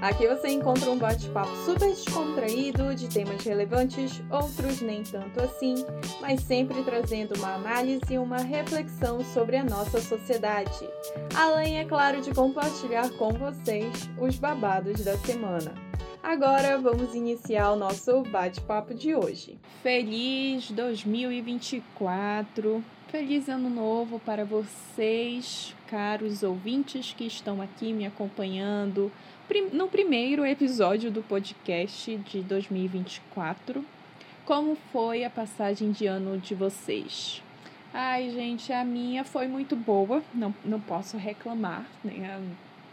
Aqui você encontra um bate-papo super descontraído de temas relevantes, outros nem tanto assim, mas sempre trazendo uma análise e uma reflexão sobre a nossa sociedade. Além, é claro, de compartilhar com vocês os babados da semana. Agora vamos iniciar o nosso bate-papo de hoje. Feliz 2024! Feliz ano novo para vocês, caros ouvintes que estão aqui me acompanhando no primeiro episódio do podcast de 2024. Como foi a passagem de ano de vocês? Ai, gente, a minha foi muito boa, não, não posso reclamar, né?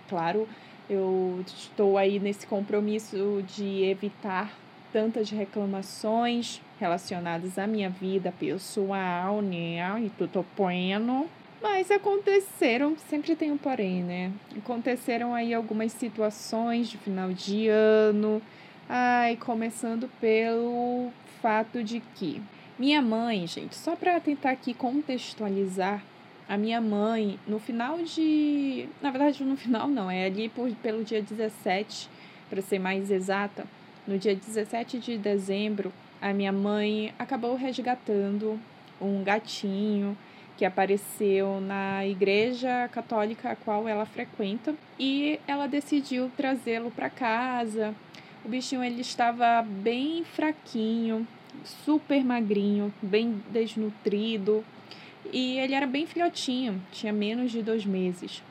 Claro, eu estou aí nesse compromisso de evitar tantas reclamações relacionadas à minha vida pessoal, né? E tudo bueno. Mas aconteceram, sempre tem um porém, né? Aconteceram aí algumas situações de final de ano. Ai, começando pelo fato de que minha mãe, gente, só para tentar aqui contextualizar, a minha mãe, no final de. Na verdade, no final não, é ali por, pelo dia 17, para ser mais exata. No dia 17 de dezembro, a minha mãe acabou resgatando um gatinho que apareceu na igreja católica a qual ela frequenta e ela decidiu trazê-lo para casa. O bichinho ele estava bem fraquinho, super magrinho, bem desnutrido e ele era bem filhotinho, tinha menos de dois meses.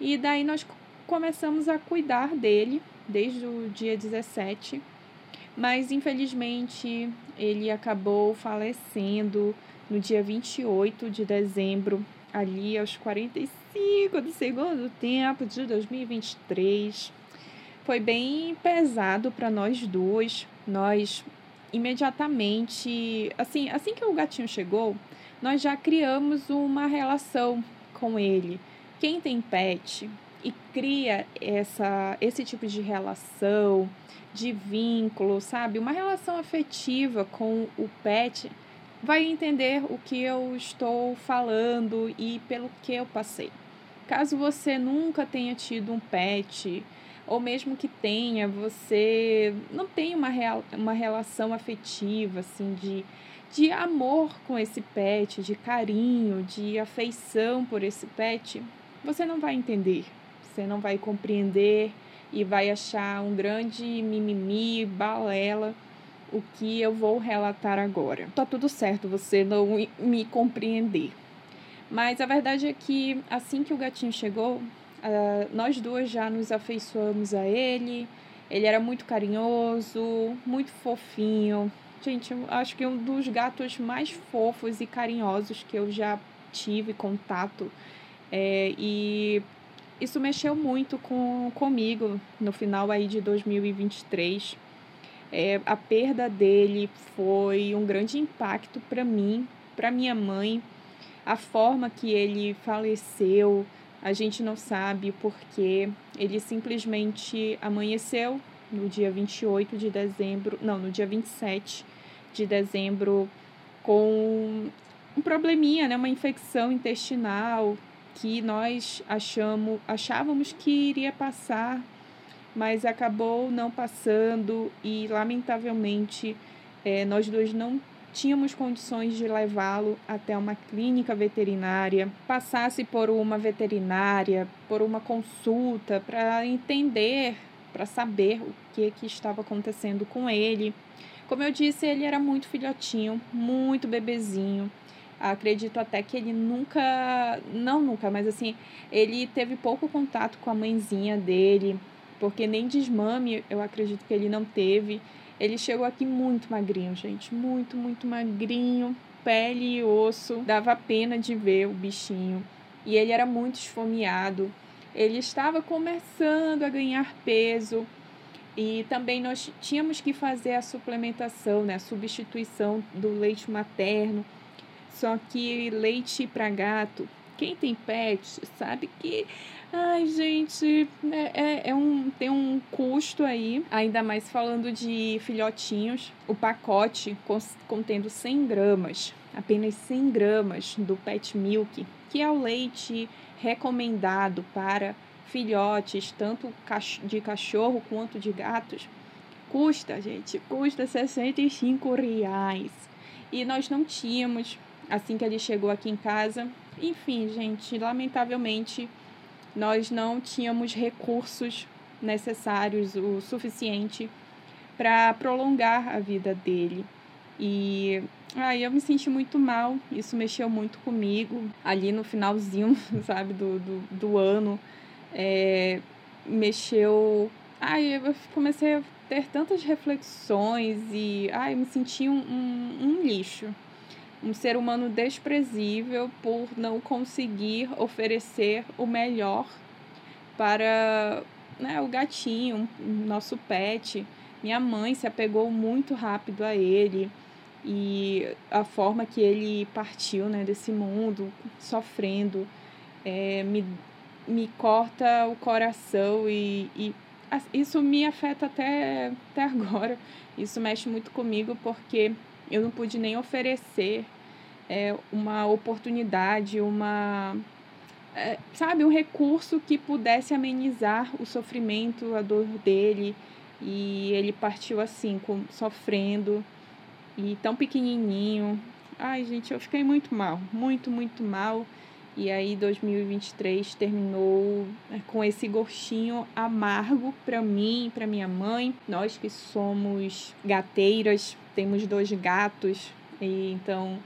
E daí nós começamos a cuidar dele desde o dia 17 mas infelizmente ele acabou falecendo no dia 28 de dezembro, ali aos 45 do segundo tempo de 2023. Foi bem pesado para nós duas. Nós imediatamente, assim, assim que o gatinho chegou, nós já criamos uma relação com ele. Quem tem pet e cria essa esse tipo de relação, de vínculo, sabe? Uma relação afetiva com o pet, vai entender o que eu estou falando e pelo que eu passei. Caso você nunca tenha tido um pet, ou mesmo que tenha, você não tem uma, real, uma relação afetiva, assim, de, de amor com esse pet, de carinho, de afeição por esse pet, você não vai entender, você não vai compreender e vai achar um grande mimimi, balela, o que eu vou relatar agora. Tá tudo certo você não me compreender. Mas a verdade é que assim que o gatinho chegou, uh, nós duas já nos afeiçoamos a ele. Ele era muito carinhoso, muito fofinho. Gente, eu acho que um dos gatos mais fofos e carinhosos que eu já tive contato. É, e isso mexeu muito com, comigo no final aí de 2023. É, a perda dele foi um grande impacto para mim, para minha mãe. A forma que ele faleceu, a gente não sabe porque ele simplesmente amanheceu no dia 28 de dezembro, não, no dia 27 de dezembro com um probleminha, né, uma infecção intestinal que nós achamos, achávamos que iria passar, mas acabou não passando e, lamentavelmente, é, nós dois não tínhamos condições de levá-lo até uma clínica veterinária, passasse por uma veterinária, por uma consulta para entender, para saber o que, que estava acontecendo com ele. Como eu disse, ele era muito filhotinho, muito bebezinho. Acredito até que ele nunca, não nunca, mas assim, ele teve pouco contato com a mãezinha dele, porque nem desmame eu acredito que ele não teve. Ele chegou aqui muito magrinho, gente, muito, muito magrinho, pele e osso, dava pena de ver o bichinho. E ele era muito esfomeado. Ele estava começando a ganhar peso. E também nós tínhamos que fazer a suplementação, né, a substituição do leite materno só que leite para gato, quem tem pet sabe que, ai gente, é, é, é um, tem um custo aí, ainda mais falando de filhotinhos. O pacote contendo 100 gramas, apenas 100 gramas do Pet Milk, que é o leite recomendado para filhotes, tanto de cachorro quanto de gatos, custa, gente, custa 65 reais. E nós não tínhamos, assim que ele chegou aqui em casa. Enfim, gente, lamentavelmente, nós não tínhamos recursos necessários o suficiente para prolongar a vida dele. E aí eu me senti muito mal, isso mexeu muito comigo. Ali no finalzinho, sabe, do, do, do ano, é, mexeu. Ai, eu comecei a ter tantas reflexões e ai, me senti um, um, um lixo. Um ser humano desprezível por não conseguir oferecer o melhor para né, o gatinho, nosso pet. Minha mãe se apegou muito rápido a ele e a forma que ele partiu né, desse mundo, sofrendo, é, me, me corta o coração e, e isso me afeta até, até agora. Isso mexe muito comigo porque eu não pude nem oferecer é, uma oportunidade, uma é, sabe, um recurso que pudesse amenizar o sofrimento, a dor dele. E ele partiu assim, com, sofrendo, e tão pequenininho. Ai, gente, eu fiquei muito mal, muito, muito mal. E aí 2023 terminou é, com esse gostinho amargo para mim, para minha mãe. Nós que somos gateiras, temos dois gatos, e então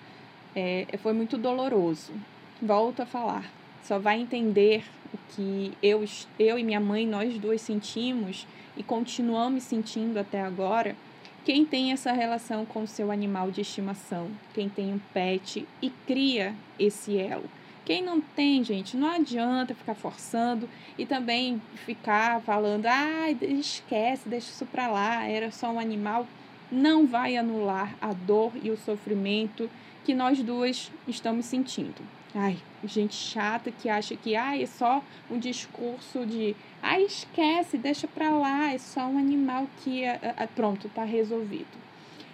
é, foi muito doloroso. Volto a falar, só vai entender o que eu, eu e minha mãe, nós duas sentimos e continuamos sentindo até agora, quem tem essa relação com o seu animal de estimação, quem tem um pet e cria esse elo. Quem não tem, gente, não adianta ficar forçando e também ficar falando, ah, esquece, deixa isso pra lá, era só um animal. Não vai anular a dor e o sofrimento que nós duas estamos sentindo. Ai, gente chata que acha que ai, é só um discurso de ai, esquece, deixa pra lá, é só um animal que é, é, pronto, tá resolvido.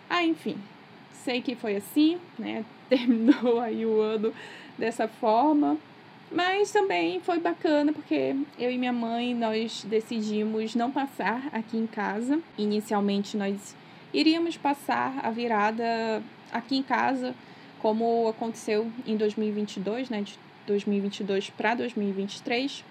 Ah, enfim, sei que foi assim, né? Terminou aí o ano dessa forma, mas também foi bacana porque eu e minha mãe nós decidimos não passar aqui em casa. Inicialmente nós iríamos passar a virada aqui em casa como aconteceu em 2022, né, de 2022 para 2023,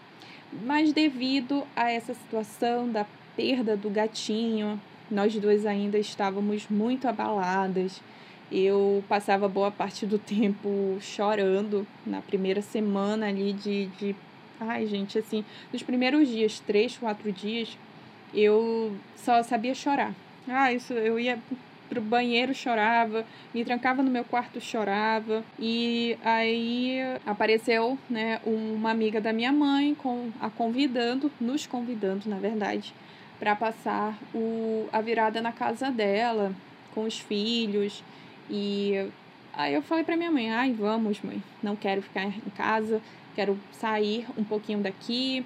mas devido a essa situação da perda do gatinho, nós duas ainda estávamos muito abaladas. Eu passava boa parte do tempo chorando na primeira semana ali de, de. Ai, gente, assim, nos primeiros dias, três, quatro dias, eu só sabia chorar. Ah, isso, eu ia pro banheiro, chorava, me trancava no meu quarto, chorava. E aí apareceu, né, uma amiga da minha mãe com a convidando, nos convidando, na verdade, para passar o, a virada na casa dela com os filhos. E aí eu falei para minha mãe: "Ai, vamos, mãe. Não quero ficar em casa, quero sair um pouquinho daqui."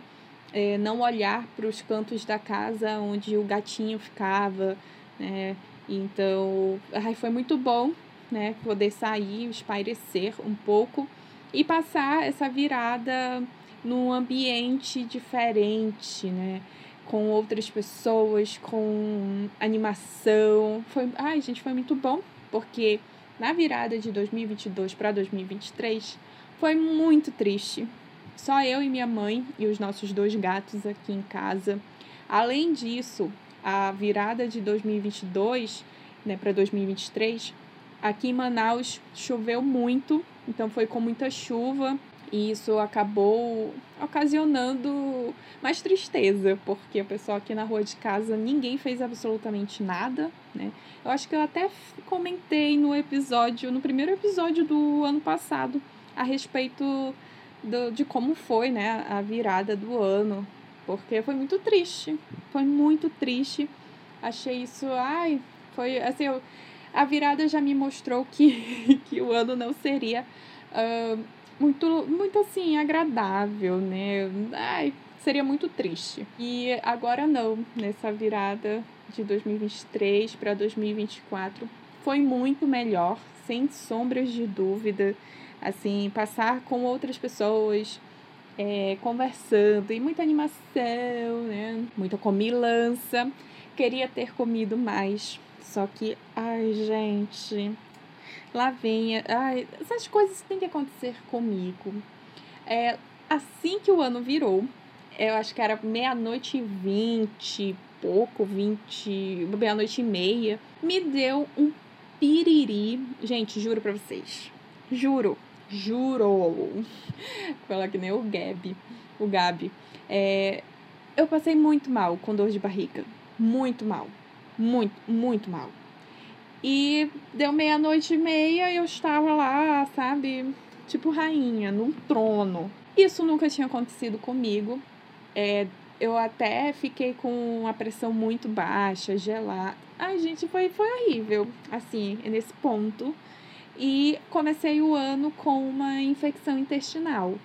É, não olhar para os cantos da casa onde o gatinho ficava, né? Então, ai, foi muito bom, né, poder sair, espairecer um pouco e passar essa virada num ambiente diferente, né? Com outras pessoas, com animação. Foi, ai, gente, foi muito bom, porque na virada de 2022 para 2023 foi muito triste. Só eu e minha mãe e os nossos dois gatos aqui em casa. Além disso, a virada de 2022 né, para 2023, aqui em Manaus choveu muito, então foi com muita chuva e isso acabou ocasionando mais tristeza, porque o pessoal aqui na rua de casa ninguém fez absolutamente nada, né? Eu acho que eu até comentei no episódio, no primeiro episódio do ano passado, a respeito do, de como foi, né, a virada do ano porque foi muito triste. Foi muito triste. Achei isso, ai, foi assim, eu, a virada já me mostrou que, que o ano não seria uh, muito, muito assim, agradável, né? Ai, seria muito triste. E agora não, nessa virada de 2023 para 2024, foi muito melhor, sem sombras de dúvida. Assim, passar com outras pessoas, é, conversando e muita animação, né? Muita comilança. Queria ter comido mais, só que, ai, gente, lá vem. Ai, essas coisas têm que acontecer comigo. É, assim que o ano virou, eu acho que era meia-noite e vinte, pouco, vinte, meia-noite e meia, me deu um piriri. Gente, juro pra vocês. Juro. Juro. Fala que nem o Gabi. O Gabi. É, eu passei muito mal com dor de barriga. Muito mal. Muito, muito mal. E deu meia-noite e meia eu estava lá, sabe? Tipo rainha, num trono. Isso nunca tinha acontecido comigo. É, eu até fiquei com a pressão muito baixa, gelada. Ai, gente, foi, foi horrível, assim, nesse ponto. E comecei o ano com uma infecção intestinal.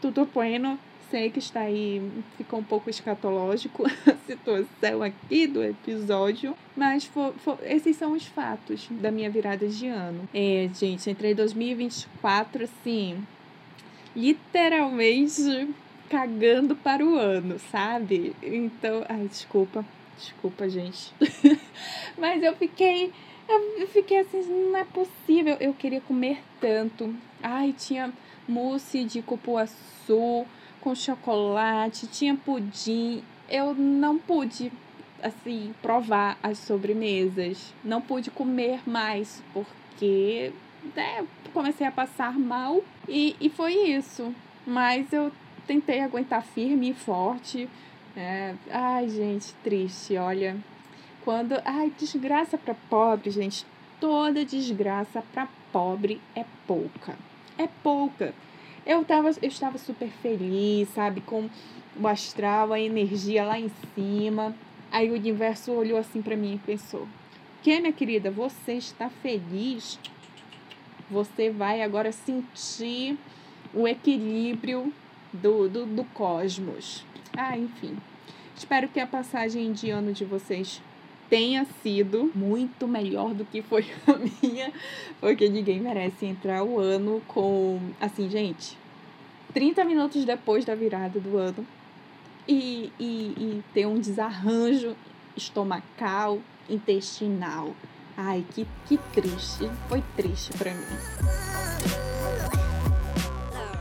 Tudo bueno, sei que está aí, ficou um pouco escatológico a situação aqui do episódio, mas for, for, esses são os fatos da minha virada de ano. É, gente, entrei em 2024, assim, literalmente cagando para o ano, sabe? Então, ai, desculpa, desculpa, gente. mas eu fiquei eu fiquei assim, não é possível. Eu queria comer tanto. Ai, tinha mousse de cupuaçu com chocolate, tinha pudim. Eu não pude, assim, provar as sobremesas. Não pude comer mais, porque né, comecei a passar mal. E, e foi isso. Mas eu tentei aguentar firme e forte. É, ai, gente, triste, olha. Quando. Ai, desgraça para pobre, gente. Toda desgraça para pobre é pouca. É pouca. Eu, tava, eu estava super feliz, sabe? Com o astral, a energia lá em cima. Aí o universo olhou assim para mim e pensou: Que, minha querida, você está feliz? Você vai agora sentir o equilíbrio do, do, do cosmos. Ah, enfim. Espero que a passagem de ano de vocês tenha sido muito melhor do que foi a minha, porque ninguém merece entrar o ano com. Assim, gente, 30 minutos depois da virada do ano e, e, e ter um desarranjo estomacal, intestinal. Ai, que, que triste. Foi triste para mim.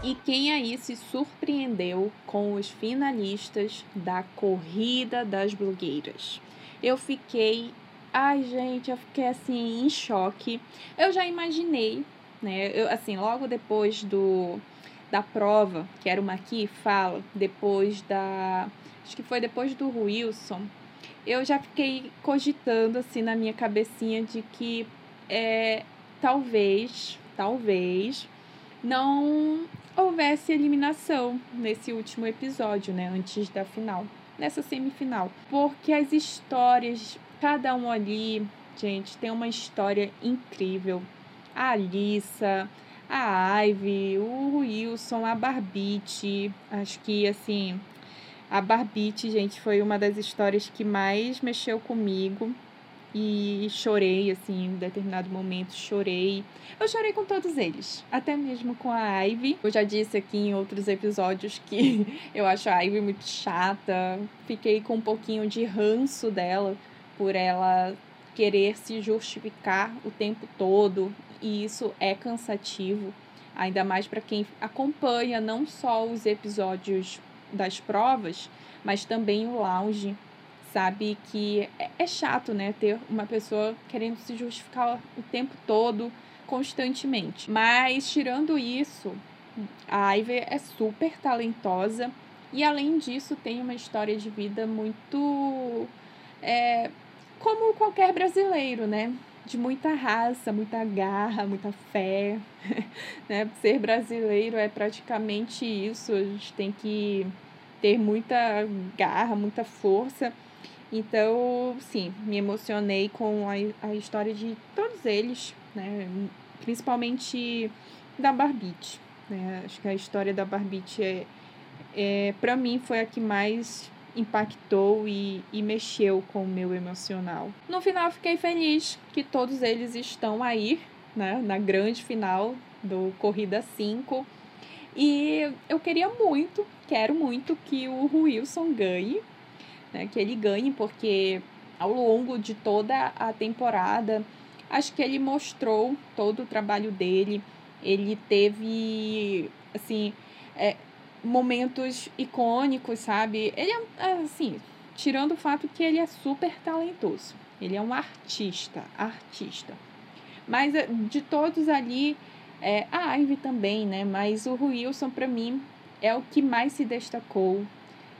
E quem aí se surpreendeu com os finalistas da Corrida das Blogueiras? Eu fiquei. Ai, gente, eu fiquei assim em choque. Eu já imaginei, né? Eu, assim, logo depois do da prova, que era uma aqui fala, depois da. Acho que foi depois do Wilson, eu já fiquei cogitando assim na minha cabecinha de que é, talvez, talvez, não houvesse eliminação nesse último episódio, né? Antes da final nessa semifinal. Porque as histórias, cada um ali, gente, tem uma história incrível. A Alissa, a Ivy, o Wilson, a Barbite. Acho que, assim, a Barbite, gente, foi uma das histórias que mais mexeu comigo e chorei, assim, em determinado momento, chorei. Eu chorei com todos eles, até mesmo com a Ivy. Eu já disse aqui em outros episódios que eu acho a Ivy muito chata. Fiquei com um pouquinho de ranço dela por ela querer se justificar o tempo todo, e isso é cansativo, ainda mais para quem acompanha não só os episódios das provas, mas também o lounge sabe que é, é chato, né, ter uma pessoa querendo se justificar o tempo todo, constantemente. Mas tirando isso, a Ivy é super talentosa e além disso tem uma história de vida muito é, como qualquer brasileiro, né? De muita raça, muita garra, muita fé. né? Ser brasileiro é praticamente isso. A gente tem que ter muita garra, muita força então, sim, me emocionei com a, a história de todos eles, né? Principalmente da Barbite. Né? Acho que a história da Barbite é, é, para mim foi a que mais impactou e, e mexeu com o meu emocional. No final, fiquei feliz que todos eles estão aí, né, na grande final do Corrida 5. E eu queria muito, quero muito que o Wilson ganhe, né, que ele ganhe, porque ao longo de toda a temporada, acho que ele mostrou todo o trabalho dele. Ele teve, assim, é, momentos icônicos, sabe? Ele é, assim, tirando o fato que ele é super talentoso. Ele é um artista, artista. Mas eh, de todos ali, é, a Ivy também, né? Mas o Wilson, para mim, é o que mais se destacou.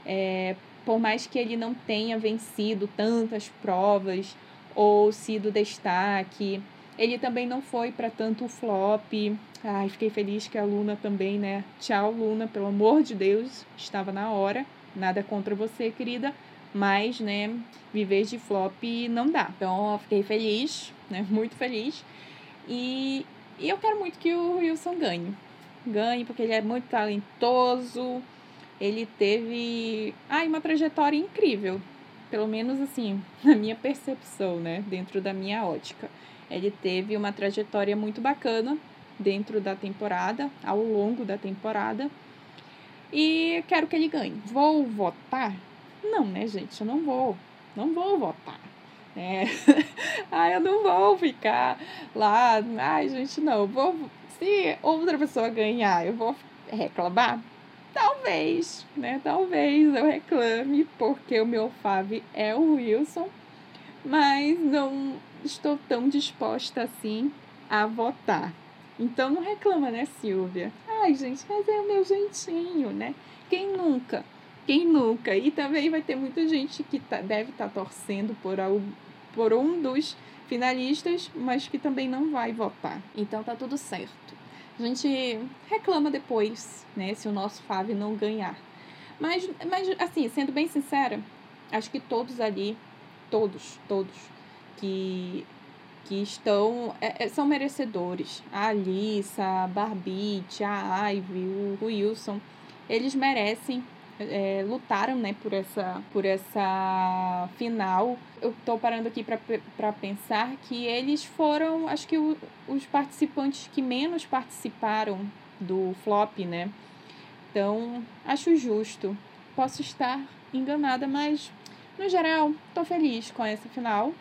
É, por mais que ele não tenha vencido tantas provas ou sido destaque, ele também não foi para tanto flop. Ai, fiquei feliz que a Luna também, né? Tchau, Luna, pelo amor de Deus, estava na hora. Nada contra você, querida, mas, né, viver de flop não dá. Então, fiquei feliz, né? Muito feliz. E, e eu quero muito que o Wilson ganhe. Ganhe, porque ele é muito talentoso. Ele teve, ai, uma trajetória incrível. Pelo menos assim, na minha percepção, né? Dentro da minha ótica. Ele teve uma trajetória muito bacana dentro da temporada, ao longo da temporada. E quero que ele ganhe. Vou votar? Não, né, gente? Eu não vou. Não vou votar. É. ah, eu não vou ficar lá. Ai, gente, não. Vou. Se outra pessoa ganhar, eu vou reclamar? Talvez, né? Talvez eu reclame, porque o meu fave é o Wilson. Mas não estou tão disposta assim a votar. Então não reclama, né, Silvia? Ai, gente, mas é o meu jeitinho, né? Quem nunca? Quem nunca? E também vai ter muita gente que tá, deve estar tá torcendo por, algo, por um dos finalistas, mas que também não vai votar. Então tá tudo certo. A gente reclama depois, né, se o nosso Fábio não ganhar. Mas, mas, assim, sendo bem sincera, acho que todos ali, todos, todos, que, que estão é, é, são merecedores. A Alissa, a Barbite, a Ivy, o Wilson, eles merecem é, lutaram né, por, essa, por essa final. Eu estou parando aqui para pensar que eles foram, acho que o, os participantes que menos participaram do flop, né? Então, acho justo. Posso estar enganada, mas no geral, estou feliz com essa final.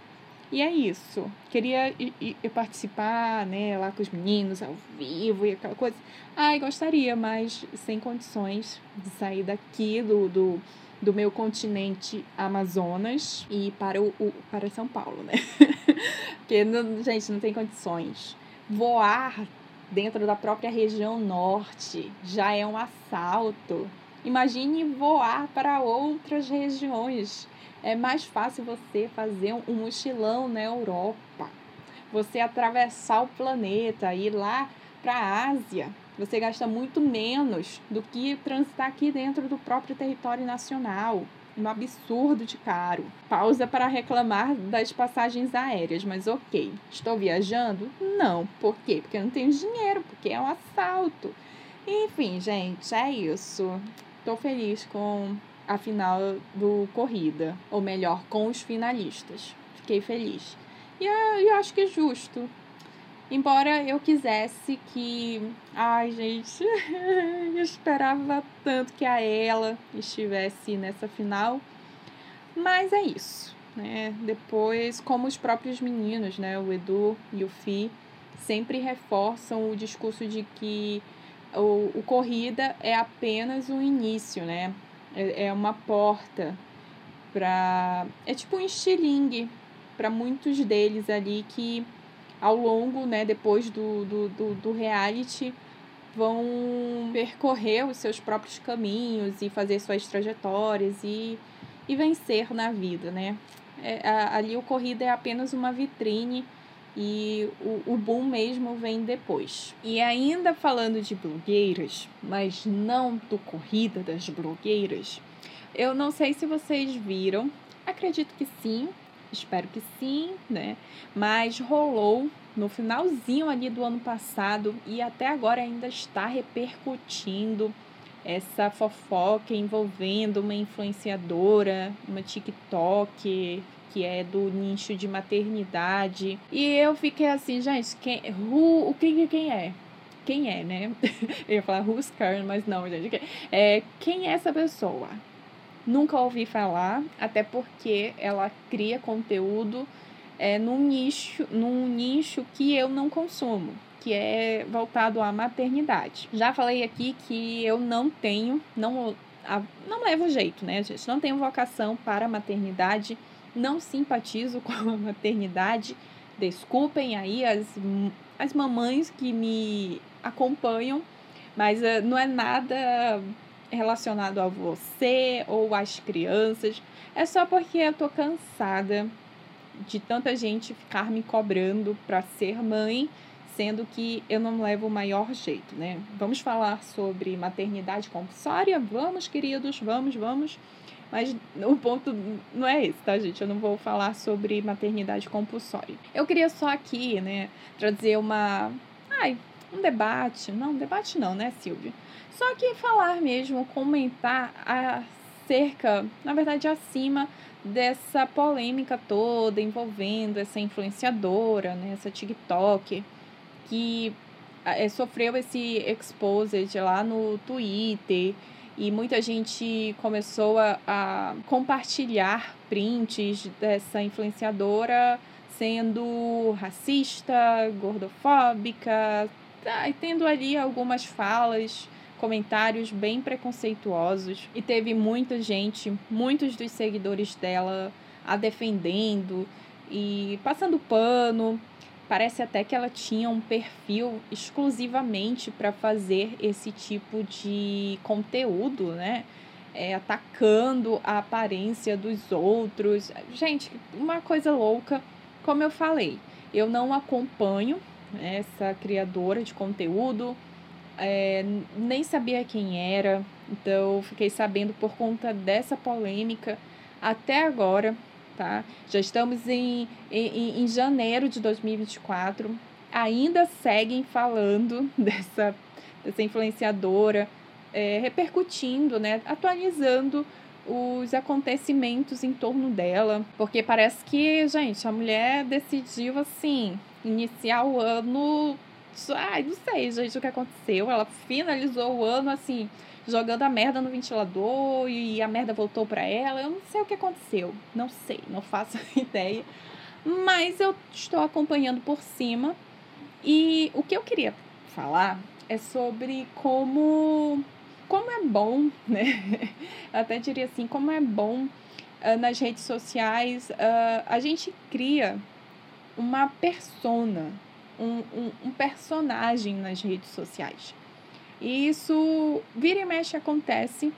E é isso. Queria ir, ir, participar, né, lá com os meninos, ao vivo e aquela coisa. Ai, gostaria, mas sem condições de sair daqui do, do, do meu continente Amazonas e para, o, o para São Paulo, né? Porque, não, gente, não tem condições. Voar dentro da própria região norte já é um assalto. Imagine voar para outras regiões é mais fácil você fazer um mochilão na Europa, você atravessar o planeta, ir lá para a Ásia. Você gasta muito menos do que transitar aqui dentro do próprio território nacional. Um absurdo de caro. Pausa para reclamar das passagens aéreas, mas ok. Estou viajando? Não. Por quê? Porque eu não tenho dinheiro, porque é um assalto. Enfim, gente, é isso. Estou feliz com a final do corrida, ou melhor, com os finalistas. Fiquei feliz. E eu, acho que é justo. Embora eu quisesse que. Ai, gente, eu esperava tanto que a ela estivesse nessa final. Mas é isso. Né? Depois, como os próprios meninos, né? o Edu e o Fi, sempre reforçam o discurso de que o, o corrida é apenas o início, né? É, é uma porta para. É tipo um estilingue para muitos deles ali que ao longo, né, depois do, do, do, do reality, vão percorrer os seus próprios caminhos e fazer suas trajetórias e, e vencer na vida, né? É, a, ali o corrida é apenas uma vitrine e o, o boom mesmo vem depois. E ainda falando de blogueiras, mas não do corrida das blogueiras, eu não sei se vocês viram, acredito que sim, espero que sim, né? Mas rolou no finalzinho ali do ano passado e até agora ainda está repercutindo essa fofoca envolvendo uma influenciadora, uma TikTok, que é do nicho de maternidade. E eu fiquei assim, gente, quem, who, o que quem é? Quem é, né? eu ia falar who's Karen, mas não, gente. É, quem é essa pessoa? Nunca ouvi falar, até porque ela cria conteúdo é, num nicho, num nicho que eu não consumo que é voltado à maternidade. Já falei aqui que eu não tenho, não, não levo jeito, né, gente? Não tenho vocação para maternidade, não simpatizo com a maternidade. Desculpem aí as, as mamães que me acompanham, mas uh, não é nada relacionado a você ou às crianças. É só porque eu tô cansada de tanta gente ficar me cobrando para ser mãe sendo que eu não levo o maior jeito, né? Vamos falar sobre maternidade compulsória? Vamos, queridos, vamos, vamos. Mas o ponto não é esse, tá, gente? Eu não vou falar sobre maternidade compulsória. Eu queria só aqui, né, trazer uma. Ai, um debate. Não, debate não, né, Silvia? Só que falar mesmo, comentar acerca, na verdade, acima dessa polêmica toda envolvendo essa influenciadora, né, essa TikTok que é, sofreu esse exposed lá no Twitter e muita gente começou a, a compartilhar prints dessa influenciadora sendo racista, gordofóbica, tá, tendo ali algumas falas, comentários bem preconceituosos. E teve muita gente, muitos dos seguidores dela a defendendo e passando pano Parece até que ela tinha um perfil exclusivamente para fazer esse tipo de conteúdo, né? É, atacando a aparência dos outros. Gente, uma coisa louca. Como eu falei, eu não acompanho essa criadora de conteúdo, é, nem sabia quem era, então fiquei sabendo por conta dessa polêmica até agora tá? Já estamos em, em, em janeiro de 2024, ainda seguem falando dessa, dessa influenciadora, é, repercutindo, né? Atualizando os acontecimentos em torno dela, porque parece que, gente, a mulher decidiu assim iniciar o ano, ai, não sei, gente, o que aconteceu. Ela finalizou o ano assim jogando a merda no ventilador e a merda voltou para ela. Eu não sei o que aconteceu. Não sei, não faço ideia. Mas eu estou acompanhando por cima. E o que eu queria falar é sobre como como é bom, né? Até diria assim, como é bom uh, nas redes sociais uh, a gente cria uma persona, um, um, um personagem nas redes sociais. E isso vira e mexe acontece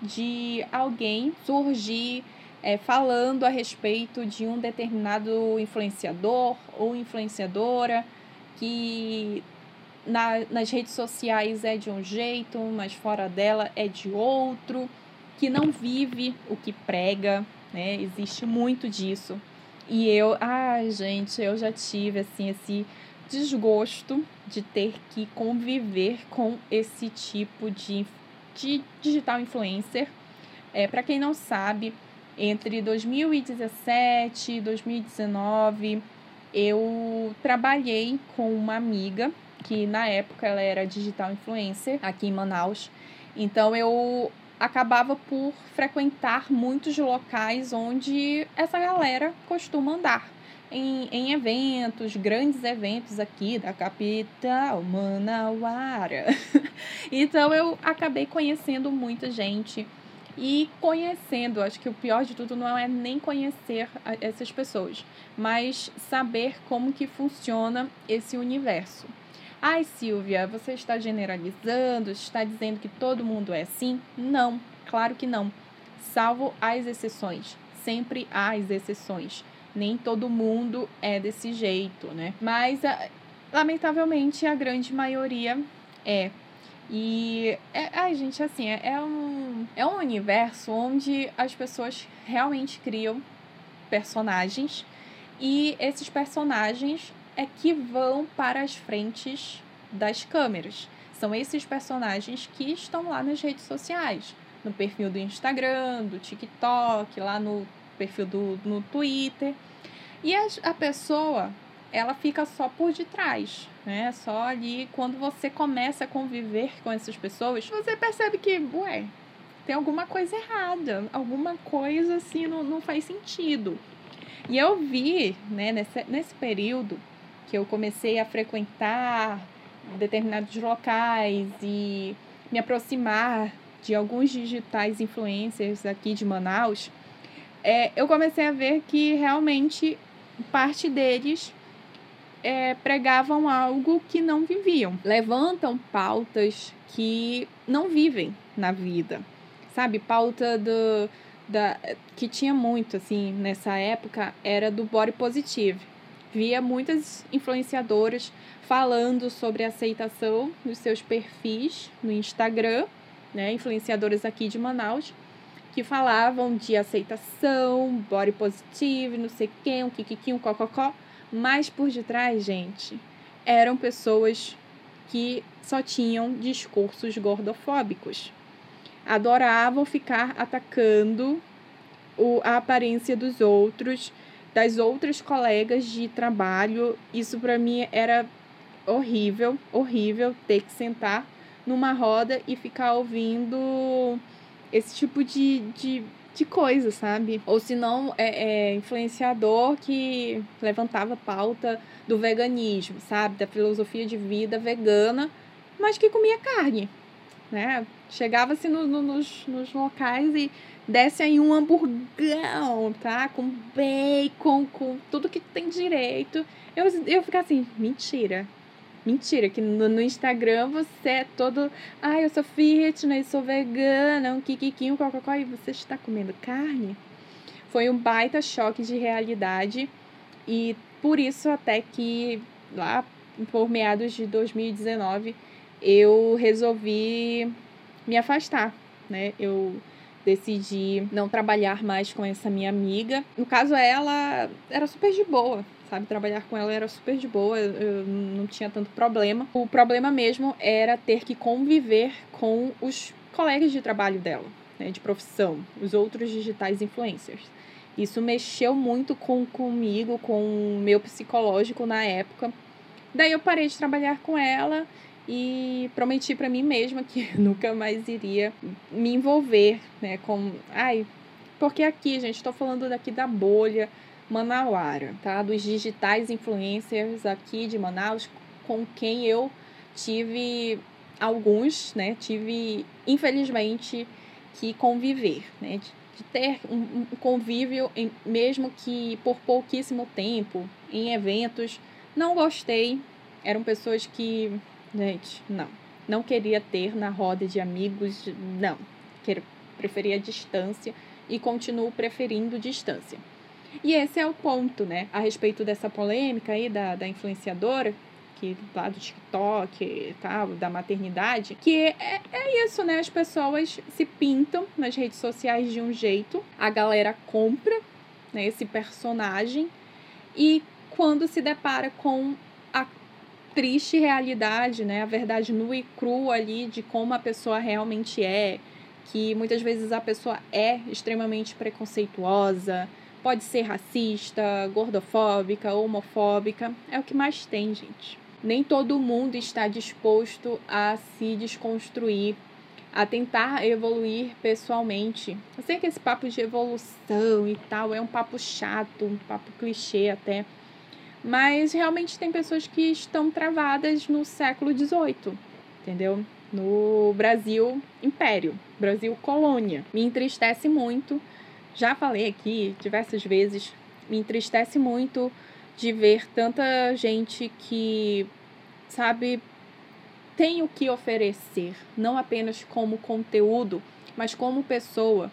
de alguém surgir é, falando a respeito de um determinado influenciador ou influenciadora que na, nas redes sociais é de um jeito, mas fora dela é de outro, que não vive o que prega, né? Existe muito disso. E eu, ai, gente, eu já tive assim esse desgosto de ter que conviver com esse tipo de, de digital influencer. É, Para quem não sabe, entre 2017 e 2019, eu trabalhei com uma amiga que na época ela era digital influencer aqui em Manaus. Então eu acabava por frequentar muitos locais onde essa galera costuma andar em, em eventos, grandes eventos aqui da capital, Manauara. então eu acabei conhecendo muita gente e conhecendo, acho que o pior de tudo não é nem conhecer essas pessoas, mas saber como que funciona esse universo. Ai, Silvia, você está generalizando, está dizendo que todo mundo é assim? Não, claro que não. Salvo as exceções. Sempre há as exceções nem todo mundo é desse jeito, né? Mas, lamentavelmente, a grande maioria é. E, é, ai, gente, assim, é, é, um, é um universo onde as pessoas realmente criam personagens e esses personagens é que vão para as frentes das câmeras. São esses personagens que estão lá nas redes sociais, no perfil do Instagram, do TikTok, lá no perfil do no Twitter. E a, pessoa, ela fica só por detrás, né? Só ali quando você começa a conviver com essas pessoas, você percebe que, ué, tem alguma coisa errada, alguma coisa assim não, não faz sentido. E eu vi, né, nesse, nesse período que eu comecei a frequentar determinados locais e me aproximar de alguns digitais influencers aqui de Manaus, é, eu comecei a ver que realmente parte deles é, pregavam algo que não viviam, levantam pautas que não vivem na vida, sabe? Pauta do, da, que tinha muito assim nessa época era do body positive. Via muitas influenciadoras falando sobre aceitação nos seus perfis no Instagram, né? Influenciadoras aqui de Manaus que falavam de aceitação, body positive, não sei quem, um kikiki, um cococó, mas por detrás, gente, eram pessoas que só tinham discursos gordofóbicos. Adoravam ficar atacando o, a aparência dos outros, das outras colegas de trabalho. Isso para mim era horrível, horrível ter que sentar numa roda e ficar ouvindo esse tipo de, de, de coisa, sabe? Ou se não, é, é influenciador que levantava pauta do veganismo, sabe? Da filosofia de vida vegana, mas que comia carne, né? Chegava-se no, no, nos, nos locais e desce aí um hamburgão, tá? Com bacon, com tudo que tem direito. Eu, eu ficava assim, mentira. Mentira, que no, no Instagram você é todo. Ai, ah, eu sou fitness, sou vegana, um kikiki, um cococó, e você está comendo carne? Foi um baita choque de realidade. E por isso, até que lá por meados de 2019, eu resolvi me afastar, né? Eu decidi não trabalhar mais com essa minha amiga. No caso, ela era super de boa, sabe? Trabalhar com ela era super de boa, eu não tinha tanto problema. O problema mesmo era ter que conviver com os colegas de trabalho dela, né, de profissão, os outros digitais influencers. Isso mexeu muito com comigo, com o meu psicológico na época. Daí eu parei de trabalhar com ela e prometi para mim mesma que nunca mais iria me envolver, né, com, ai, porque aqui, gente, estou falando daqui da bolha, Manauara, tá? Dos digitais influencers aqui de Manaus, com quem eu tive alguns, né? Tive, infelizmente, que conviver, né? De, ter um, convívio, mesmo que por pouquíssimo tempo, em eventos. Não gostei. Eram pessoas que, gente, não. Não queria ter na roda de amigos, não. Preferia distância e continuo preferindo distância. E esse é o ponto, né? A respeito dessa polêmica aí da, da influenciadora, que lá do TikTok e tal, da maternidade, que é, é isso, né? As pessoas se pintam nas redes sociais de um jeito, a galera compra né, esse personagem e quando se depara com a triste realidade, né? A verdade nua e crua ali de como a pessoa realmente é, que muitas vezes a pessoa é extremamente preconceituosa, Pode ser racista, gordofóbica, homofóbica, é o que mais tem, gente. Nem todo mundo está disposto a se desconstruir, a tentar evoluir pessoalmente. Eu sei que esse papo de evolução e tal é um papo chato, um papo clichê até. Mas realmente tem pessoas que estão travadas no século XVIII, entendeu? No Brasil Império, Brasil Colônia. Me entristece muito já falei aqui diversas vezes, me entristece muito de ver tanta gente que, sabe, tem o que oferecer, não apenas como conteúdo, mas como pessoa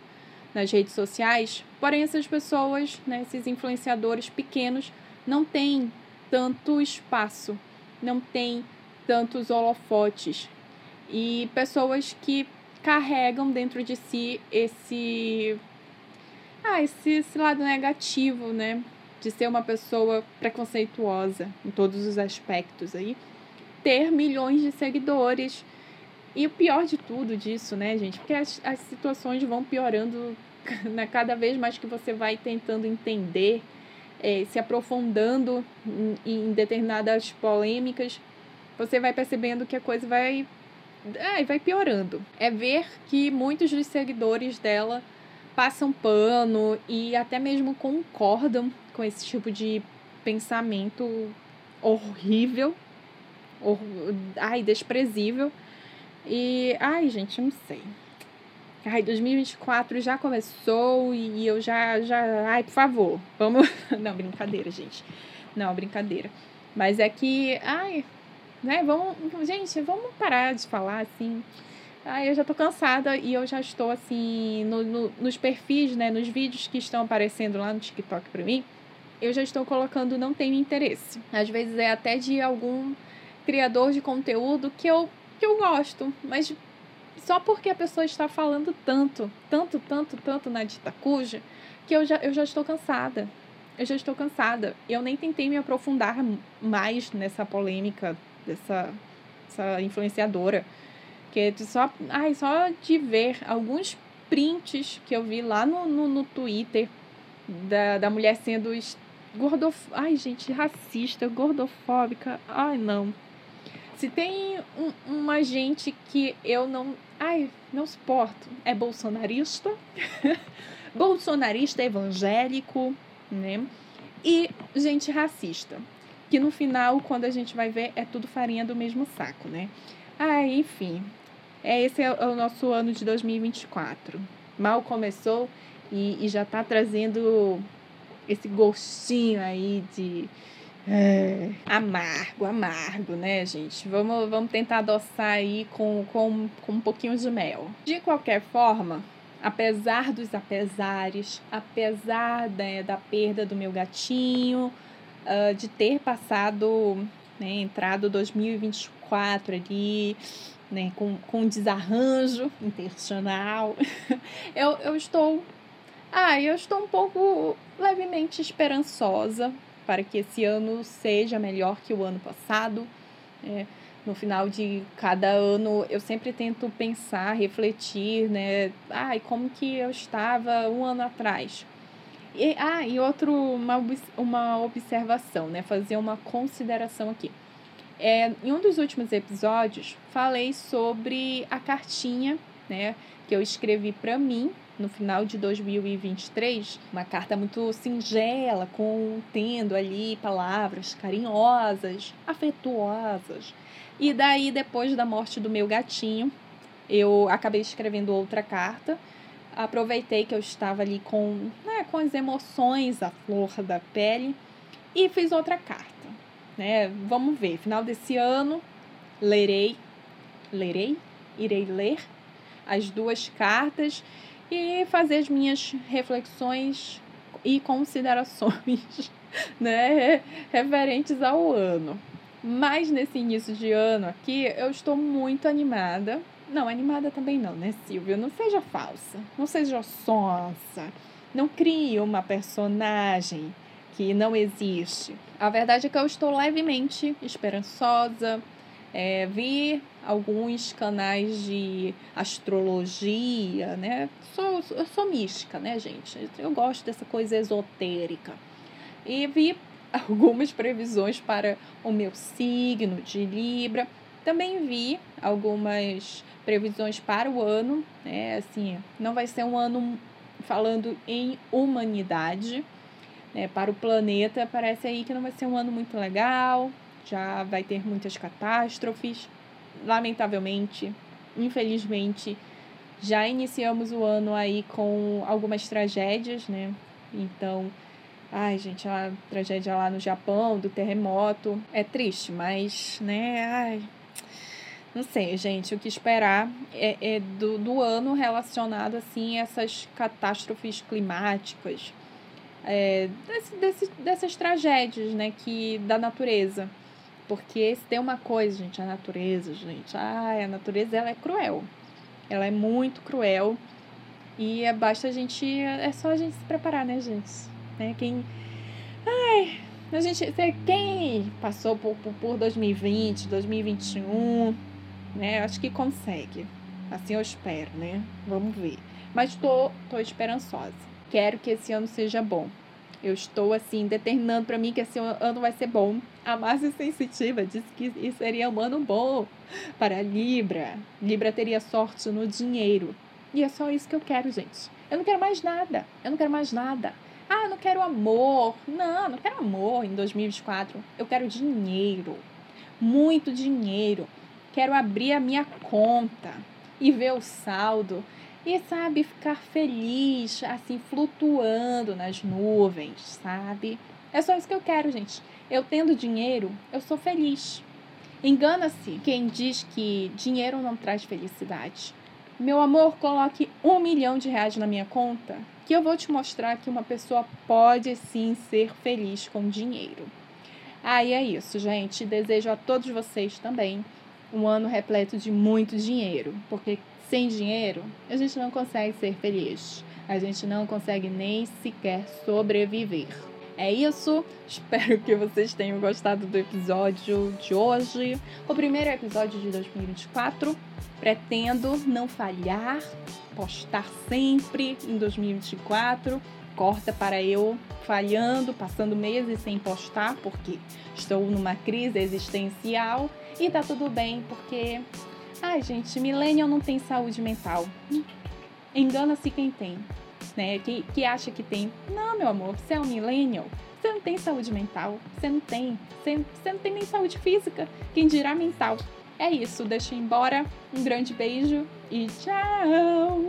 nas redes sociais. Porém, essas pessoas, né, esses influenciadores pequenos, não têm tanto espaço, não têm tantos holofotes. E pessoas que carregam dentro de si esse ah, esse, esse lado negativo, né? De ser uma pessoa preconceituosa em todos os aspectos aí. Ter milhões de seguidores, E o pior de tudo disso, né, gente? Porque as, as situações vão piorando né, cada vez mais que você vai tentando entender, é, se aprofundando em, em, determinadas polêmicas, você vai percebendo que a coisa vai, é, vai piorando. É ver que muitos dos seguidores dela passam pano e até mesmo concordam com esse tipo de pensamento horrível, hor ai, desprezível. E, ai, gente, não sei. Ai, 2024 já começou e eu já, já, ai, por favor, vamos, não, brincadeira, gente. Não, brincadeira. Mas é que, ai, né, vamos, gente, vamos parar de falar assim. Ai, eu já tô cansada e eu já estou assim no, no, nos perfis, né, nos vídeos que estão aparecendo lá no TikTok para mim, eu já estou colocando não tenho interesse. Às vezes é até de algum criador de conteúdo que eu que eu gosto, mas só porque a pessoa está falando tanto, tanto, tanto, tanto na dita cuja, que eu já, eu já estou cansada. Eu já estou cansada. Eu nem tentei me aprofundar mais nessa polêmica dessa, dessa influenciadora. Que só, ai, só de ver alguns prints que eu vi lá no, no, no Twitter da, da mulher sendo gordof... ai gente, racista, gordofóbica. Ai, não. Se tem um, uma gente que eu não. Ai, não suporto. É bolsonarista. bolsonarista evangélico, né? E gente racista. Que no final, quando a gente vai ver, é tudo farinha do mesmo saco, né? Ah, enfim. É, esse é o nosso ano de 2024. Mal começou e, e já está trazendo esse gostinho aí de é, amargo, amargo, né, gente? Vamos, vamos tentar adoçar aí com, com, com um pouquinho de mel. De qualquer forma, apesar dos apesares, apesar né, da perda do meu gatinho, uh, de ter passado, né, entrado 2024 ali, né, com, com desarranjo intencional, eu, eu estou. Ah, eu estou um pouco levemente esperançosa para que esse ano seja melhor que o ano passado. É, no final de cada ano, eu sempre tento pensar, refletir, né? Ai, como que eu estava um ano atrás? E, ah, e outro, uma, uma observação, né? Fazer uma consideração aqui. É, em um dos últimos episódios, falei sobre a cartinha, né? Que eu escrevi para mim no final de 2023, uma carta muito singela, contendo ali palavras carinhosas, afetuosas. E daí, depois da morte do meu gatinho, eu acabei escrevendo outra carta. Aproveitei que eu estava ali com, né, com as emoções à flor da pele e fiz outra carta. Né? Vamos ver, final desse ano, lerei, lerei, irei ler as duas cartas e fazer as minhas reflexões e considerações né, referentes ao ano. Mas nesse início de ano aqui, eu estou muito animada. Não, animada também não, né, Silvia? Não seja falsa, não seja sonsa, não crie uma personagem que não existe. A verdade é que eu estou levemente esperançosa, é, vi alguns canais de astrologia, né? Sou, eu sou mística, né, gente? Eu gosto dessa coisa esotérica. E vi algumas previsões para o meu signo de Libra. Também vi algumas previsões para o ano, né? Assim, não vai ser um ano falando em humanidade, né? Para o planeta, parece aí que não vai ser um ano muito legal, já vai ter muitas catástrofes. Lamentavelmente, infelizmente, já iniciamos o ano aí com algumas tragédias, né? Então, ai, gente, a tragédia lá no Japão, do terremoto, é triste, mas, né, ai, não sei, gente, o que esperar é, é do, do ano relacionado, assim, a essas catástrofes climáticas, é, desse, desse, dessas tragédias, né, que, da natureza. Porque se tem uma coisa, gente, a natureza, gente, ai, a natureza ela é cruel. Ela é muito cruel. E é, basta a gente. É só a gente se preparar, né, gente? Né? Quem. Ai, a gente. Quem passou por, por, por 2020, 2021, né? Acho que consegue. Assim eu espero, né? Vamos ver. Mas tô, tô esperançosa. Quero que esse ano seja bom. Eu estou, assim, determinando para mim que esse ano vai ser bom. A Márcia Sensitiva disse que isso seria um ano bom para Libra. Libra teria sorte no dinheiro. E é só isso que eu quero, gente. Eu não quero mais nada. Eu não quero mais nada. Ah, eu não quero amor. Não, não quero amor em 2024. Eu quero dinheiro. Muito dinheiro. Quero abrir a minha conta e ver o saldo e sabe ficar feliz, assim flutuando nas nuvens, sabe? É só isso que eu quero, gente. Eu tendo dinheiro, eu sou feliz. Engana-se quem diz que dinheiro não traz felicidade. Meu amor, coloque um milhão de reais na minha conta, que eu vou te mostrar que uma pessoa pode sim ser feliz com dinheiro. Aí ah, é isso, gente. Desejo a todos vocês também um ano repleto de muito dinheiro, porque sem dinheiro, a gente não consegue ser feliz. A gente não consegue nem sequer sobreviver. É isso. Espero que vocês tenham gostado do episódio de hoje. O primeiro episódio de 2024. Pretendo não falhar, postar sempre em 2024. Corta para eu falhando, passando meses sem postar, porque estou numa crise existencial. E tá tudo bem, porque Ai, gente, millennial não tem saúde mental. Engana-se quem tem, né? Que, que acha que tem. Não, meu amor, você é um millennial. Você não tem saúde mental. Você não tem. Você, você não tem nem saúde física. Quem dirá mental? É isso. Deixa eu ir embora. Um grande beijo e tchau!